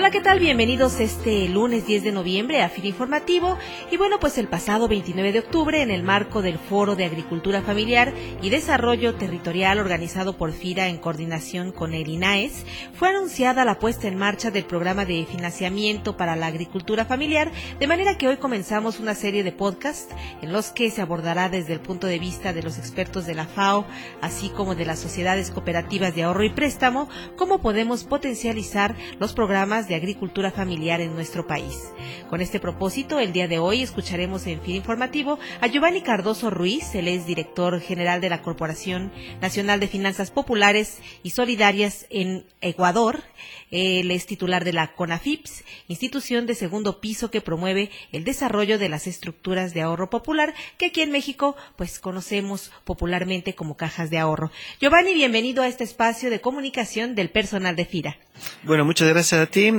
Hola, ¿qué tal? Bienvenidos este lunes 10 de noviembre a FIRA Informativo. Y bueno, pues el pasado 29 de octubre, en el marco del Foro de Agricultura Familiar y Desarrollo Territorial organizado por FIRA en coordinación con el INAES, fue anunciada la puesta en marcha del programa de financiamiento para la agricultura familiar, de manera que hoy comenzamos una serie de podcasts en los que se abordará desde el punto de vista de los expertos de la FAO, así como de las sociedades cooperativas de ahorro y préstamo, cómo podemos potencializar los programas de agricultura familiar en nuestro país. Con este propósito, el día de hoy escucharemos en fin informativo a Giovanni Cardoso Ruiz, él es director general de la Corporación Nacional de Finanzas Populares y Solidarias en Ecuador. Él es titular de la CONAFIPS, institución de segundo piso que promueve el desarrollo de las estructuras de ahorro popular que aquí en México pues conocemos popularmente como cajas de ahorro. Giovanni, bienvenido a este espacio de comunicación del personal de FIRA. Bueno, muchas gracias a ti.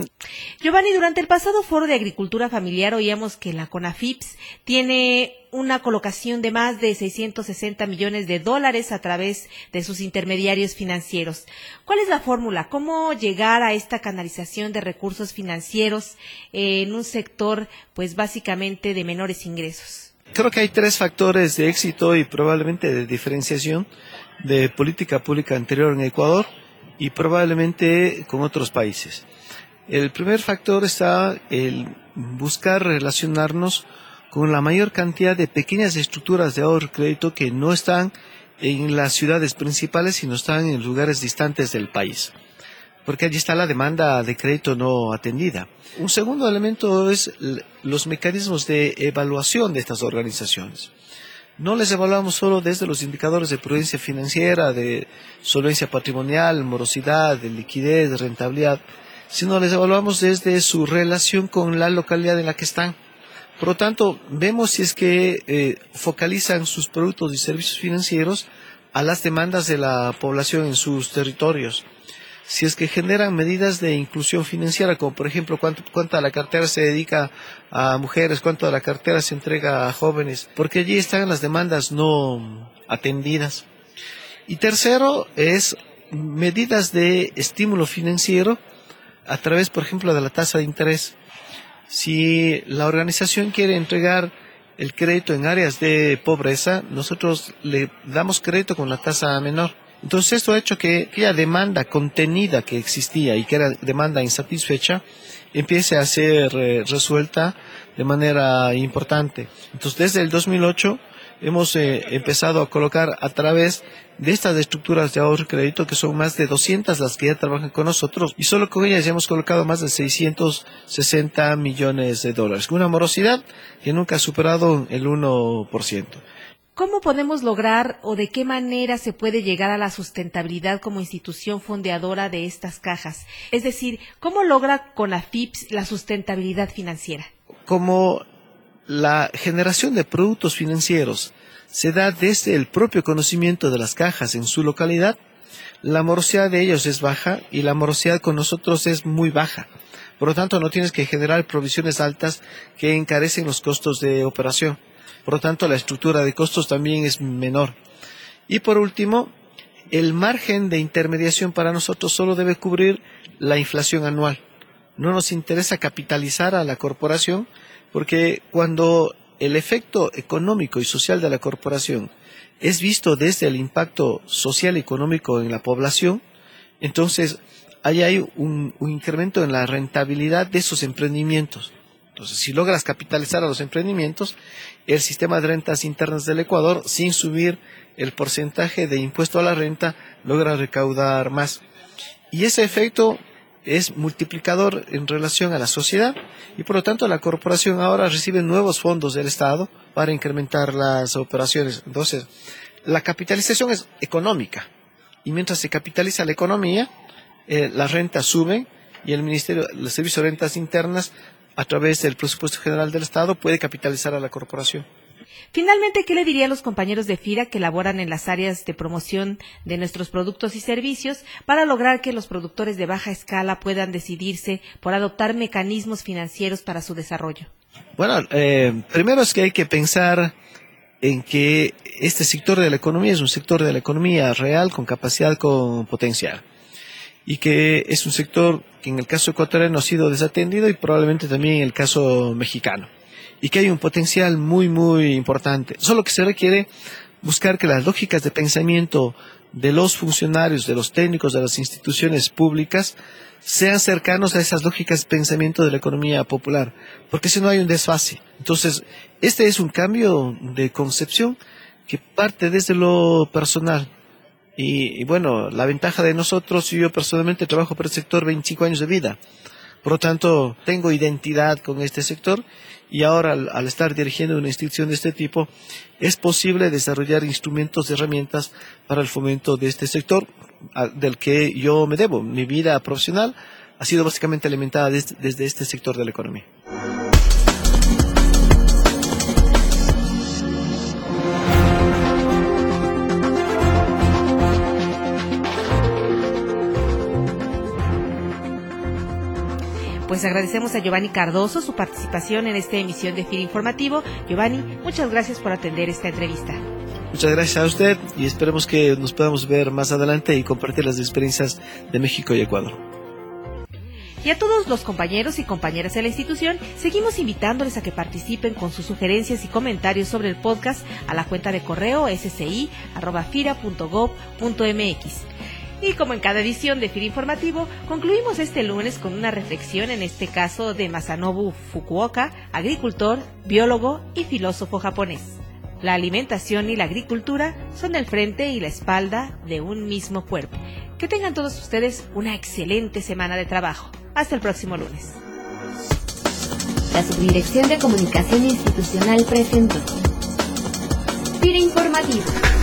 Giovanni, durante el pasado foro de agricultura familiar oíamos que la CONAFIPS tiene una colocación de más de 660 millones de dólares a través de sus intermediarios financieros. ¿Cuál es la fórmula? ¿Cómo llegar a esta canalización de recursos financieros en un sector, pues básicamente de menores ingresos? Creo que hay tres factores de éxito y probablemente de diferenciación de política pública anterior en Ecuador y probablemente con otros países. El primer factor está el buscar relacionarnos con la mayor cantidad de pequeñas estructuras de ahorro y crédito que no están en las ciudades principales, sino están en lugares distantes del país. Porque allí está la demanda de crédito no atendida. Un segundo elemento es los mecanismos de evaluación de estas organizaciones. No les evaluamos solo desde los indicadores de prudencia financiera, de solvencia patrimonial, morosidad, de liquidez, de rentabilidad, sino les evaluamos desde su relación con la localidad en la que están. Por lo tanto, vemos si es que eh, focalizan sus productos y servicios financieros a las demandas de la población en sus territorios. Si es que generan medidas de inclusión financiera, como por ejemplo cuánto, cuánta de la cartera se dedica a mujeres, cuánto de la cartera se entrega a jóvenes, porque allí están las demandas no atendidas. Y tercero es medidas de estímulo financiero a través, por ejemplo, de la tasa de interés. Si la organización quiere entregar el crédito en áreas de pobreza, nosotros le damos crédito con la tasa menor. Entonces esto ha hecho que aquella demanda contenida que existía y que era demanda insatisfecha empiece a ser eh, resuelta de manera importante. Entonces desde el 2008 hemos eh, empezado a colocar a través de estas estructuras de ahorro y crédito, que son más de 200 las que ya trabajan con nosotros, y solo con ellas ya hemos colocado más de 660 millones de dólares, con una morosidad que nunca ha superado el 1%. ¿Cómo podemos lograr o de qué manera se puede llegar a la sustentabilidad como institución fondeadora de estas cajas? Es decir, ¿cómo logra con la FIPS la sustentabilidad financiera? Como la generación de productos financieros se da desde el propio conocimiento de las cajas en su localidad, la morosidad de ellos es baja y la morosidad con nosotros es muy baja. Por lo tanto, no tienes que generar provisiones altas que encarecen los costos de operación. Por lo tanto, la estructura de costos también es menor. Y por último, el margen de intermediación para nosotros solo debe cubrir la inflación anual. No nos interesa capitalizar a la corporación porque cuando el efecto económico y social de la corporación es visto desde el impacto social y económico en la población, entonces ahí hay un, un, incremento en la rentabilidad de esos emprendimientos. Entonces, si logras capitalizar a los emprendimientos, el sistema de rentas internas del Ecuador, sin subir el porcentaje de impuesto a la renta, logra recaudar más. Y ese efecto es multiplicador en relación a la sociedad y por lo tanto la corporación ahora recibe nuevos fondos del Estado para incrementar las operaciones. Entonces, la capitalización es económica y mientras se capitaliza la economía, eh, las rentas suben y el Ministerio, el Servicio de Rentas Internas, a través del presupuesto general del Estado, puede capitalizar a la corporación. Finalmente, ¿qué le diría a los compañeros de FIRA que laboran en las áreas de promoción de nuestros productos y servicios para lograr que los productores de baja escala puedan decidirse por adoptar mecanismos financieros para su desarrollo? Bueno, eh, primero es que hay que pensar en que este sector de la economía es un sector de la economía real con capacidad, con potencial. Y que es un sector que en el caso ecuatoriano ha sido desatendido y probablemente también en el caso mexicano. Y que hay un potencial muy, muy importante. Solo que se requiere buscar que las lógicas de pensamiento de los funcionarios, de los técnicos, de las instituciones públicas, sean cercanos a esas lógicas de pensamiento de la economía popular, porque si no hay un desfase. Entonces, este es un cambio de concepción que parte desde lo personal. Y, bueno, la ventaja de nosotros, yo personalmente trabajo para el sector 25 años de vida. Por lo tanto, tengo identidad con este sector y ahora al, estar dirigiendo una institución de este tipo, es posible desarrollar instrumentos, herramientas para el fomento de este sector del que yo me debo. Mi vida profesional ha sido básicamente alimentada desde este sector de la economía. Pues agradecemos a Giovanni Cardoso su participación en esta emisión de FIR Informativo. Giovanni, muchas gracias por atender esta entrevista. Muchas gracias a usted y esperemos que nos podamos ver más adelante y compartir las experiencias de México y Ecuador. Y a todos los compañeros y compañeras de la institución, seguimos invitándoles a que participen con sus sugerencias y comentarios sobre el podcast a la cuenta de correo sci.fira.gov.mx. Y como en cada edición de FIR Informativo, concluimos este lunes con una reflexión, en este caso de Masanobu Fukuoka, agricultor, biólogo y filósofo japonés. La alimentación y la agricultura son el frente y la espalda de un mismo cuerpo. Que tengan todos ustedes una excelente semana de trabajo. Hasta el próximo lunes. La Subdirección de Comunicación Institucional presentó FIR Informativo